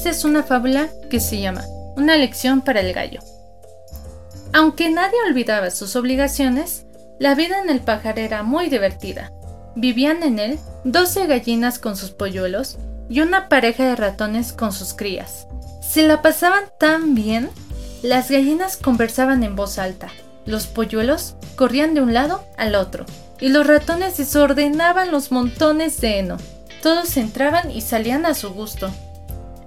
contarles una fábula que se llama Una lección para el gallo. Aunque nadie olvidaba sus obligaciones, la vida en el pajar era muy divertida. Vivían en él 12 gallinas con sus polluelos y una pareja de ratones con sus crías. Se la pasaban tan bien. Las gallinas conversaban en voz alta, los polluelos corrían de un lado al otro, y los ratones desordenaban los montones de heno. Todos entraban y salían a su gusto.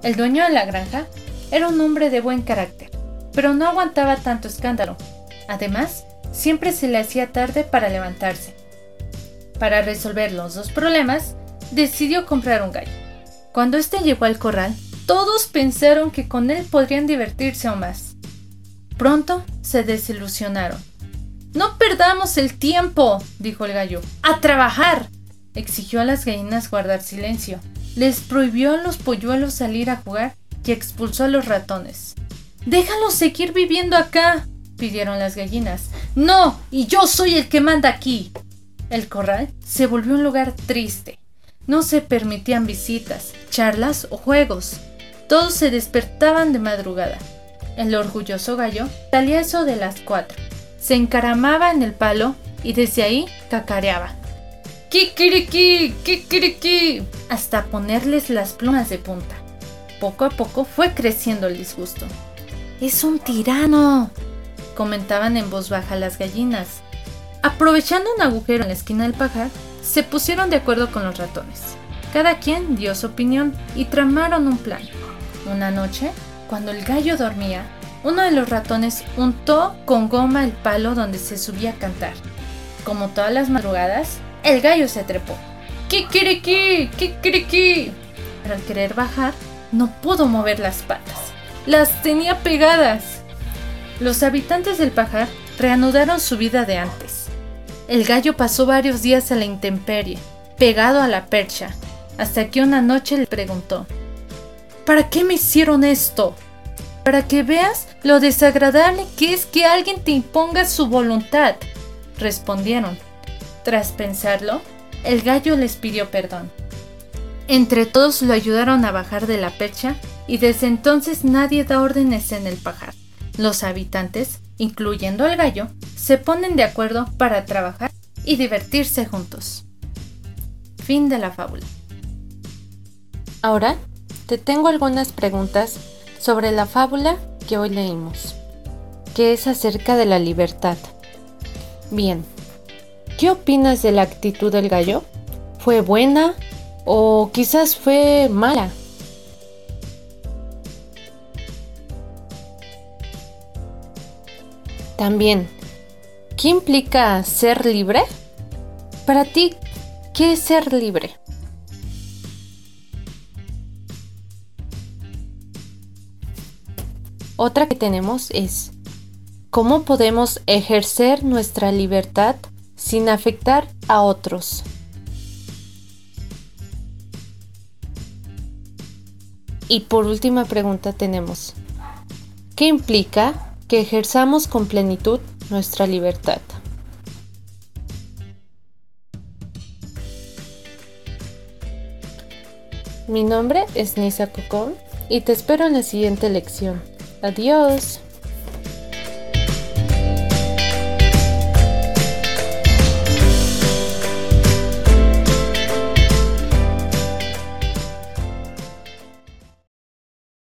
El dueño de la granja era un hombre de buen carácter, pero no aguantaba tanto escándalo. Además, siempre se le hacía tarde para levantarse. Para resolver los dos problemas, decidió comprar un gallo. Cuando éste llegó al corral, todos pensaron que con él podrían divertirse aún más. Pronto se desilusionaron. No perdamos el tiempo, dijo el gallo. ¡A trabajar! Exigió a las gallinas guardar silencio. Les prohibió a los polluelos salir a jugar y expulsó a los ratones. Déjalos seguir viviendo acá, pidieron las gallinas. No, y yo soy el que manda aquí. El corral se volvió un lugar triste. No se permitían visitas, charlas o juegos. Todos se despertaban de madrugada. El orgulloso gallo salía eso de las cuatro. Se encaramaba en el palo y desde ahí cacareaba. ¡Kikiriki! ¡Kikiriki! hasta ponerles las plumas de punta. Poco a poco fue creciendo el disgusto. ¡Es un tirano! comentaban en voz baja las gallinas. Aprovechando un agujero en la esquina del pajar, se pusieron de acuerdo con los ratones. Cada quien dio su opinión y tramaron un plan. Una noche, cuando el gallo dormía, uno de los ratones untó con goma el palo donde se subía a cantar. Como todas las madrugadas, el gallo se trepó. ¡Kikiriki! ¡Kikiriki! Pero al querer bajar, no pudo mover las patas. Las tenía pegadas. Los habitantes del pajar reanudaron su vida de antes. El gallo pasó varios días a la intemperie, pegado a la percha, hasta que una noche le preguntó, ¿Para qué me hicieron esto? Para que veas lo desagradable que es que alguien te imponga su voluntad, respondieron. Tras pensarlo, el gallo les pidió perdón. Entre todos lo ayudaron a bajar de la percha y desde entonces nadie da órdenes en el pajar. Los habitantes, incluyendo al gallo, se ponen de acuerdo para trabajar y divertirse juntos. Fin de la fábula. Ahora te tengo algunas preguntas sobre la fábula que hoy leímos, que es acerca de la libertad. Bien, ¿qué opinas de la actitud del gallo? ¿Fue buena o quizás fue mala? También, ¿qué implica ser libre? Para ti, ¿qué es ser libre? Otra que tenemos es, ¿cómo podemos ejercer nuestra libertad sin afectar a otros? Y por última pregunta tenemos, ¿qué implica que ejerzamos con plenitud nuestra libertad? Mi nombre es Nisa Cocón y te espero en la siguiente lección. Adiós.